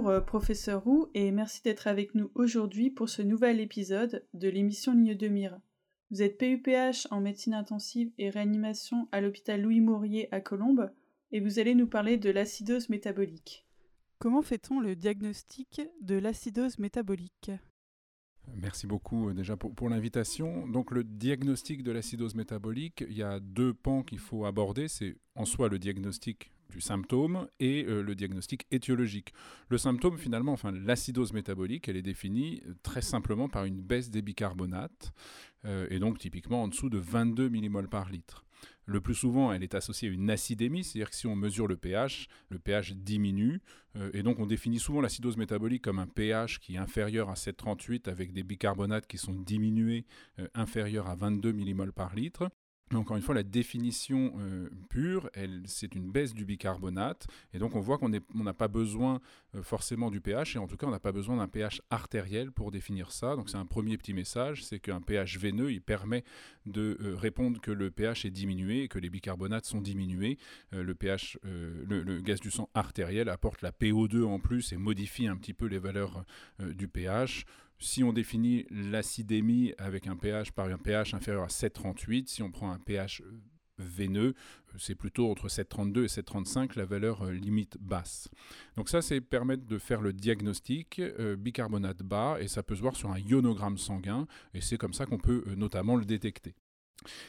Bonjour euh, professeur Roux et merci d'être avec nous aujourd'hui pour ce nouvel épisode de l'émission Ligne de mire. Vous êtes PUPH en médecine intensive et réanimation à l'hôpital Louis Maurier à Colombes et vous allez nous parler de l'acidose métabolique. Comment fait-on le diagnostic de l'acidose métabolique? Merci beaucoup euh, déjà pour, l'invitation. Donc le diagnostic de l'acidose métabolique, il y a deux pans qu'il faut aborder. C'est en soi le diagnostic du symptôme et euh, le diagnostic étiologique. Le symptôme, finalement, enfin l'acidose métabolique, elle est définie euh, très simplement par une baisse des bicarbonates, et donc typiquement en dessous de 22 millimoles par litre. Le plus souvent, elle est associée à une acidémie, c'est-à-dire que si on mesure le pH, le pH diminue. Euh, et donc, on définit souvent l'acidose métabolique comme un pH qui est inférieur à 7,38 avec des bicarbonates qui sont diminués euh, inférieurs à 22 millimoles par litre encore une fois, la définition euh, pure, c'est une baisse du bicarbonate. Et donc, on voit qu'on n'a pas besoin euh, forcément du pH, et en tout cas, on n'a pas besoin d'un pH artériel pour définir ça. Donc, c'est un premier petit message, c'est qu'un pH veineux, il permet de euh, répondre que le pH est diminué, que les bicarbonates sont diminués. le pH, le, gaz du sang artériel apporte la PO2 en plus et modifie un petit peu les valeurs du pH. Si on définit l'acidémie avec un pH par un pH inférieur à 7,38, si on prend un pH euh, veineux, euh, c'est plutôt entre 7,32 et 7,35 la valeur euh, limite basse. Donc ça, c'est permettre de faire le diagnostic bicarbonate bas et ça peut se voir sur un ionogramme sanguin et c'est comme ça qu'on peut notamment le détecter.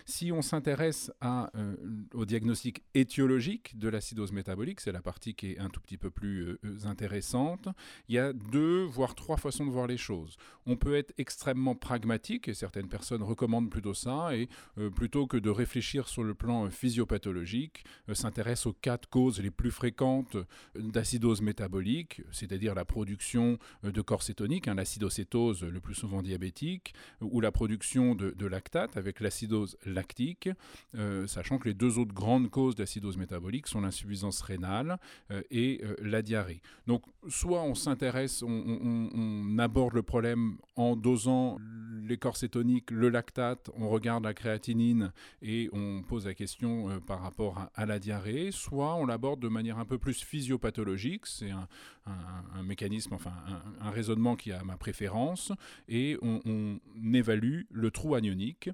Si on s'intéresse euh, au diagnostic étiologique de l'acidose métabolique, c'est la partie qui est un tout petit peu plus euh, euh, intéressante, il y a deux, voire trois façons de voir les choses. On peut être extrêmement pragmatique, et certaines personnes recommandent plutôt ça, et plutôt que de réfléchir sur le plan physiopathologique, s'intéresse aux quatre causes les plus fréquentes d'acidose métabolique, c'est-à-dire la production de corps cétonique, hein, l'acidocétose le plus souvent diabétique, ou la production de, de lactate avec l'acidose lactique, euh, sachant que les deux autres grandes causes d'acidose métabolique sont l'insuffisance rénale euh, et euh, la diarrhée. Donc, soit on s'intéresse, on, aborde le problème en dosant les cétoniques, le lactate, on regarde la créatinine et on pose la question par rapport à, la diarrhée, soit on l'aborde de manière un peu plus physiopathologique, c'est un, mécanisme, enfin un, raisonnement qui a ma préférence, et on évalue le trou anionique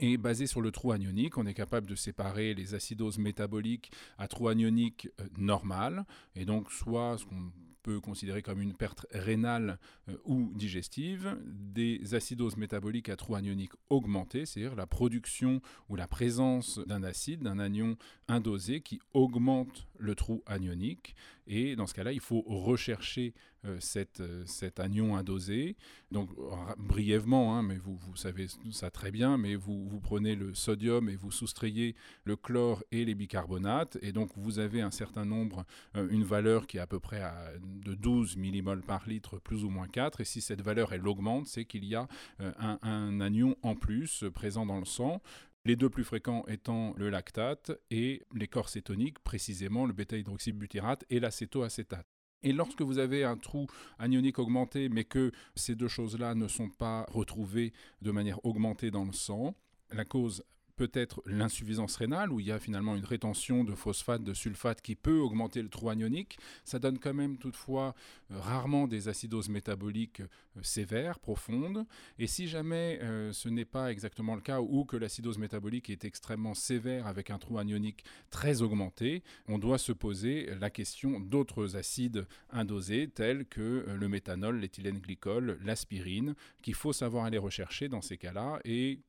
et basé sur le trou anionique, on est capable de séparer les acidoses métaboliques à trou anionique euh, normal, et donc soit ce qu'on peut considérer comme une perte rénale euh, ou digestive, des acidoses métaboliques à trou anionique augmenté, c'est-à-dire la production ou la présence d'un acide, d'un anion indosé qui augmente le trou anionique. Et dans ce cas-là, il faut rechercher cette, euh, cet anion indosé. Donc, brièvement, hein, mais vous, vous savez ça très bien, mais vous, vous prenez le sodium et vous soustrayez le chlore et les bicarbonates. Et donc, vous avez un certain nombre, une valeur qui est à peu près de 12 millimoles par litre, plus ou moins 4. Et si cette valeur, elle augmente, c'est qu'il y a euh, un, anion en plus euh, présent dans le sang. Les deux plus fréquents étant le lactate et les corps cétoniques, précisément le bêta-hydroxybutyrate et l'acétoacétate. Et lorsque vous avez un trou anionique augmenté, mais que ces deux choses-là ne sont pas retrouvées de manière augmentée dans le sang, la cause peut-être l'insuffisance rénale, où il y a finalement une rétention de phosphate, de sulfate qui peut augmenter le trou anionique. Ça donne quand même toutefois euh, rarement des acidoses métaboliques euh, sévères, profondes. Et si jamais euh, ce n'est pas exactement le cas, ou que l'acidose métabolique est extrêmement sévère avec un trou anionique très augmenté, on doit se poser la question d'autres acides indosés, tels que le méthanol, l'éthylène glycol, l'aspirine, qu'il faut savoir aller rechercher dans ces cas-là et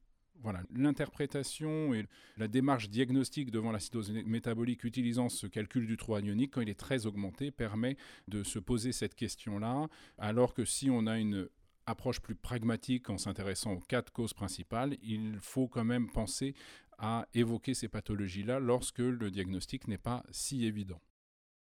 voilà, l'interprétation et la démarche diagnostique devant l'acidose métabolique utilisant ce calcul du trou anionique, quand il est très augmenté, permet de se poser cette question-là, alors que si on a une approche plus pragmatique en s'intéressant aux quatre causes principales, il faut quand même penser à évoquer ces pathologies-là lorsque le diagnostic n'est pas si évident.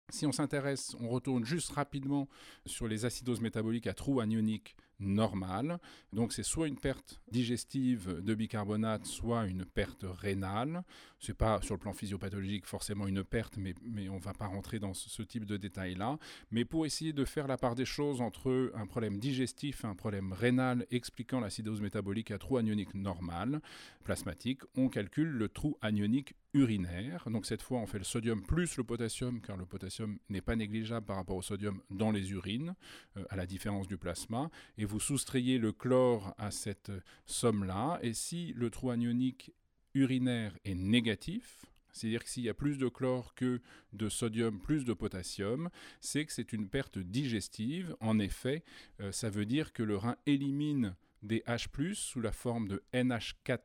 Si on s'intéresse, on retourne juste rapidement sur les acidoses métaboliques à trou anionique normale. Donc c'est soit une perte digestive de bicarbonate, soit une perte rénale. Ce n'est pas sur le plan physiopathologique forcément une perte, mais, mais on ne va pas rentrer dans ce, type de détails-là. Mais pour essayer de faire la part des choses entre un problème digestif et un problème rénal expliquant l'acidose métabolique à trou anionique normal, plasmatique, on calcule le trou anionique urinaire. Donc cette fois, on fait le sodium plus le potassium, car le potassium n'est pas négligeable par rapport au sodium dans les urines, euh, à la différence du plasma. Et vous soustrayez le chlore à cette somme-là. Et si le trou anionique urinaire est négatif, c'est-à-dire que s'il y a plus de chlore que de sodium plus de potassium, c'est que c'est une perte digestive. En effet, euh, ça veut dire que le rein élimine des H+, sous la forme de NH4+,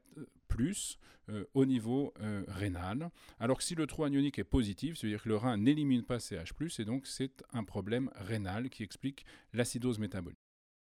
euh, au niveau euh, rénal. Alors que si le trou anionique est positif, c'est-à-dire que le rein n'élimine pas ces H+, et donc c'est un problème rénal qui explique l'acidose métabolique.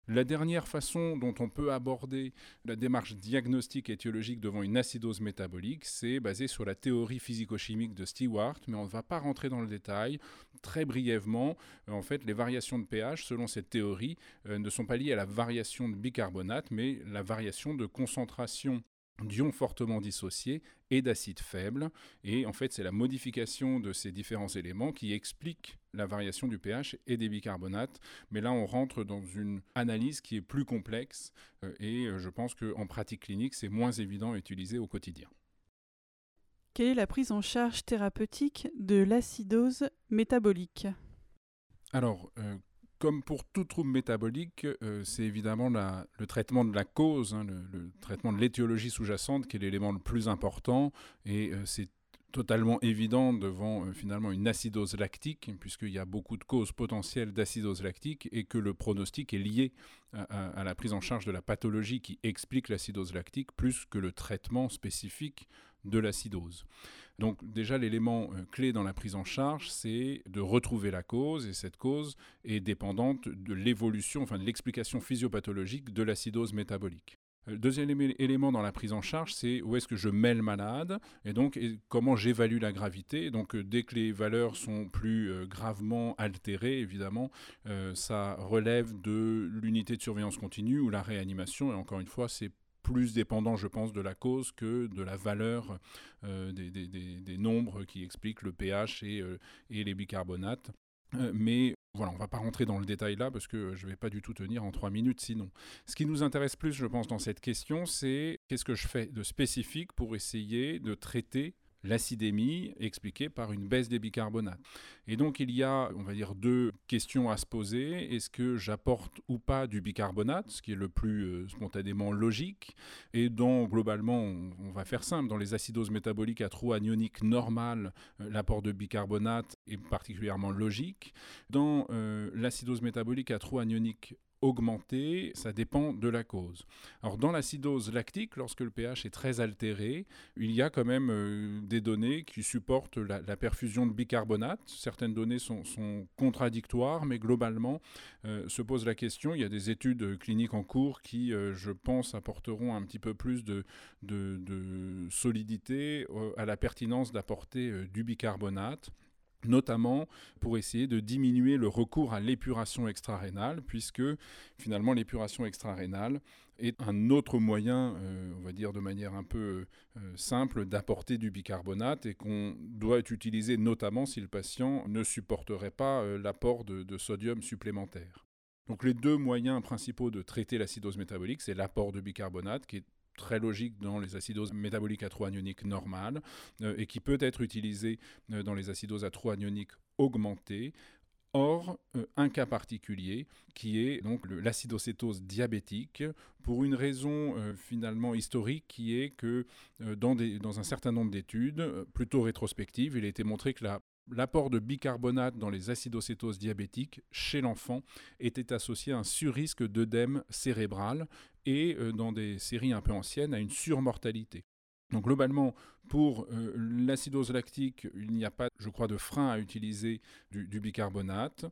La dernière façon dont on peut aborder la démarche diagnostique étiologique devant une acidose métabolique, c'est basé sur la théorie physico-chimique de Stewart, mais on ne va pas rentrer dans le détail. Très brièvement, en fait, les variations de pH, selon cette théorie, euh, ne sont pas liées à la variation de bicarbonate, mais la variation de concentration d'ions fortement dissociés et d'acides faibles. Et en fait, c'est la modification de ces différents éléments qui explique la variation du pH et des bicarbonates. Mais là, on rentre dans une analyse qui est plus complexe euh, et euh, je pense qu'en pratique clinique, c'est moins évident à utiliser au quotidien. Quelle est la prise en charge thérapeutique de l'acidose métabolique? Alors, euh, comme pour tout trouble métabolique, euh, c'est évidemment le traitement de la cause, hein, le, traitement de l'étiologie sous-jacente qui est l'élément le plus important. Et euh, c'est totalement évident devant euh, finalement une acidose lactique, puisqu'il y a beaucoup de causes potentielles d'acidose lactique et que le pronostic est lié à, la prise en charge de la pathologie qui explique l'acidose lactique plus que le traitement spécifique de l'acidose. Donc déjà, l'élément euh, clé dans la prise en charge, c'est de retrouver la cause, et cette cause est dépendante de l'évolution, enfin de l'explication physiopathologique de l'acidose métabolique. Le euh, deuxième élément dans la prise en charge, c'est où est-ce que je mets le malade et donc comment j'évalue la gravité. Donc euh, dès que les valeurs sont plus gravement altérées, évidemment, ça relève de l'unité de surveillance continue ou la réanimation. Et encore une fois, c'est plus dépendant, je pense, de la cause que de la valeur euh, des, nombres qui expliquent le pH et, euh, les bicarbonates. Euh, mais voilà, on ne va pas rentrer dans le détail là parce que je ne vais pas du tout tenir en trois minutes sinon. Ce qui nous intéresse plus, je pense, dans cette question, c'est qu'est-ce que je fais de spécifique pour essayer de traiter l'acidémie expliquée par une baisse des bicarbonates. Et donc il y a, on va dire, deux questions à se poser. Est-ce que j'apporte ou pas du bicarbonate, ce qui est le plus euh, spontanément logique? Et dans, globalement, on, va faire simple, dans les acidoses métaboliques à trou anionique normal, euh, l'apport de bicarbonate est particulièrement logique. Dans euh, l'acidose métabolique à trou anionique augmenter, ça dépend de la cause. Alors dans l'acidose lactique, lorsque le pH est très altéré, il y a quand même euh, des données qui supportent la, perfusion de bicarbonate. Certaines données sont, contradictoires, mais globalement euh, se pose la question. Il y a des études cliniques en cours qui, euh, je pense, apporteront un petit peu plus de, de solidité à la pertinence d'apporter du bicarbonate notamment pour essayer de diminuer le recours à l'épuration extra-rénale, puisque finalement l'épuration extra-rénale est un autre moyen, euh, on va dire de manière un peu euh, simple, d'apporter du bicarbonate et qu'on doit utiliser notamment si le patient ne supporterait pas euh, l'apport de, sodium supplémentaire. Donc les deux moyens principaux de traiter l'acidose métabolique, c'est l'apport de bicarbonate qui est très logique dans les acidoses métaboliques à trou anionique normales euh, et qui peut être utilisé euh, dans les acidoses à trou anionique augmentées. Or, euh, un cas particulier qui est donc l'acidocétose diabétique pour une raison finalement historique qui est que dans, dans, un certain nombre d'études, plutôt rétrospectives, il a été montré que la L'apport de bicarbonate dans les acidocétoses diabétiques chez l'enfant était associé à un surrisque d'œdème cérébral et, euh, dans des séries un peu anciennes, à une surmortalité. Donc globalement, pour euh, l'acidose lactique, il n'y a pas, je crois, de frein à utiliser du, bicarbonate.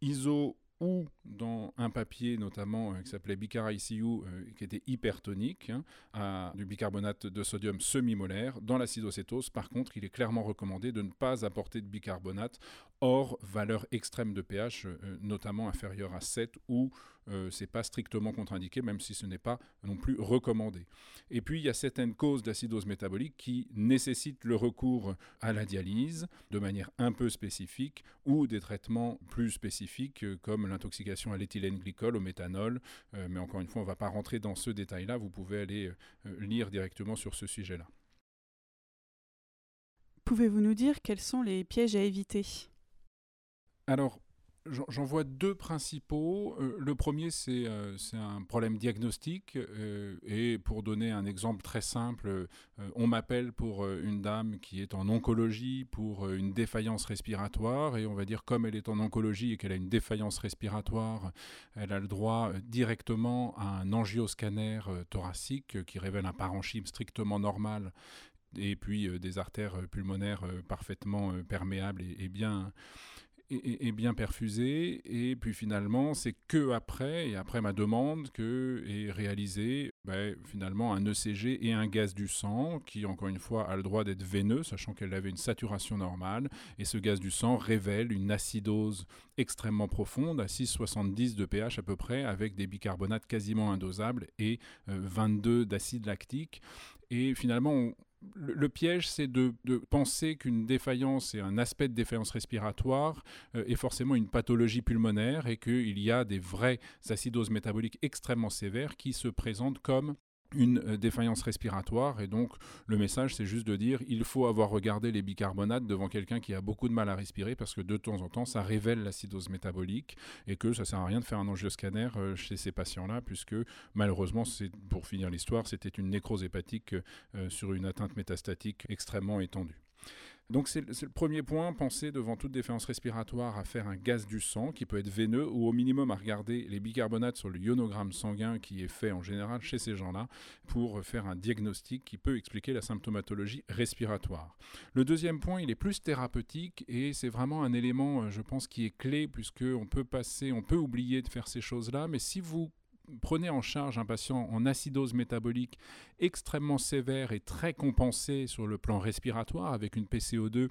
ISO ou dans un papier notamment euh, qui s'appelait Bicar ICU, euh, qui était hypertonique, hein, à du bicarbonate de sodium semi-molaire. Dans l'acidocétose, par contre, il est clairement recommandé de ne pas apporter de bicarbonate hors valeur extrême de pH, notamment inférieure à 7 ou euh, c'est pas strictement contre-indiqué, même si ce n'est pas non plus recommandé. Et puis, il y a certaines causes d'acidose métabolique qui nécessitent le recours à la dialyse de manière un peu spécifique ou des traitements plus spécifiques euh, comme l'intoxication à l'éthylène glycol, au méthanol. Euh, mais encore une fois, on ne va pas rentrer dans ce détail-là. Vous pouvez aller lire directement sur ce sujet-là. Pouvez-vous nous dire quels sont les pièges à éviter? Alors, J'en vois deux principaux. Euh, le premier, c'est euh, un problème diagnostique. Euh, et pour donner un exemple très simple, on m'appelle pour une dame qui est en oncologie pour une défaillance respiratoire. Et on va dire, comme elle est en oncologie et qu'elle a une défaillance respiratoire, elle a le droit directement à un angioscanner thoracique qui révèle un parenchyme strictement normal et puis des artères pulmonaires parfaitement perméables et, et bien est, bien perfusé. Et puis finalement, c'est que après, et après ma demande, que est réalisé ben, finalement un ECG et un gaz du sang qui, encore une fois, a le droit d'être veineux, sachant qu'elle avait une saturation normale. Et ce gaz du sang révèle une acidose extrêmement profonde, à 6,70 de pH à peu près, avec des bicarbonates quasiment indosables et 22 euh, d'acide lactique. Et finalement, on, le, piège, c'est de, penser qu'une défaillance et un aspect de défaillance respiratoire euh, est forcément une pathologie pulmonaire et qu'il y a des vraies acidoses métaboliques extrêmement sévères qui se présentent comme une euh, défaillance respiratoire. Et donc, le message, c'est juste de dire il faut avoir regardé les bicarbonates devant quelqu'un qui a beaucoup de mal à respirer parce que de temps en temps, ça révèle l'acidose métabolique et que ça sert à rien de faire un angioscanner euh, chez ces patients-là, puisque malheureusement, pour finir l'histoire, c'était une nécrose hépatique euh, sur une atteinte métastatique extrêmement étendue. Donc c'est le premier point, penser devant toute défaillance respiratoire à faire un gaz du sang qui peut être veineux ou au minimum à regarder les bicarbonates sur le ionogramme sanguin qui est fait en général chez ces gens-là pour faire un diagnostic qui peut expliquer la symptomatologie respiratoire. Le deuxième point, il est plus thérapeutique et c'est vraiment un élément, je pense, qui est clé puisque on peut passer, on peut oublier de faire ces choses-là, mais si vous prenez en charge un patient en acidose métabolique extrêmement sévère et très compensé sur le plan respiratoire avec une PCO2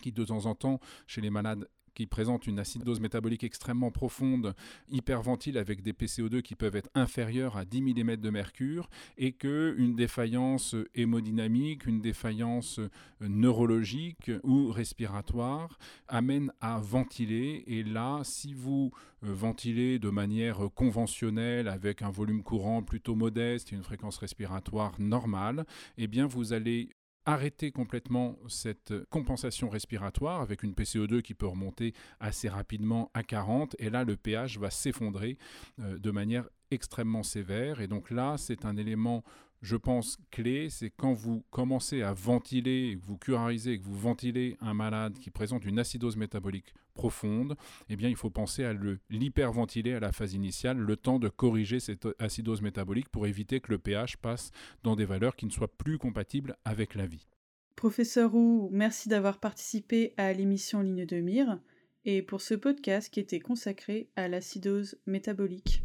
qui de temps en temps chez les malades qui présentent une acidose métabolique extrêmement profonde, hyperventile avec des PCO2 qui peuvent être inférieurs à 10 mm de mercure et qu'une défaillance hémodynamique, une défaillance neurologique ou respiratoire amène à ventiler. Et là, si vous euh, ventilez de manière conventionnelle avec un volume courant plutôt modeste et une fréquence respiratoire normale, eh bien vous allez arrêter complètement cette compensation respiratoire avec une PCO2 qui peut remonter assez rapidement à 40 et là le pH va s'effondrer euh, de manière extrêmement sévère. Et donc là c'est un élément je pense, clé, c'est quand vous commencez à ventiler, que vous curarisez, que vous ventilez un malade qui présente une acidose métabolique profonde, eh bien, il faut penser à l'hyperventiler à la phase initiale, le temps de corriger cette acidose métabolique pour éviter que le pH passe dans des valeurs qui ne soient plus compatibles avec la vie. Professeur Roux, merci d'avoir participé à l'émission Ligne de mire et pour ce podcast qui était consacré à l'acidose métabolique.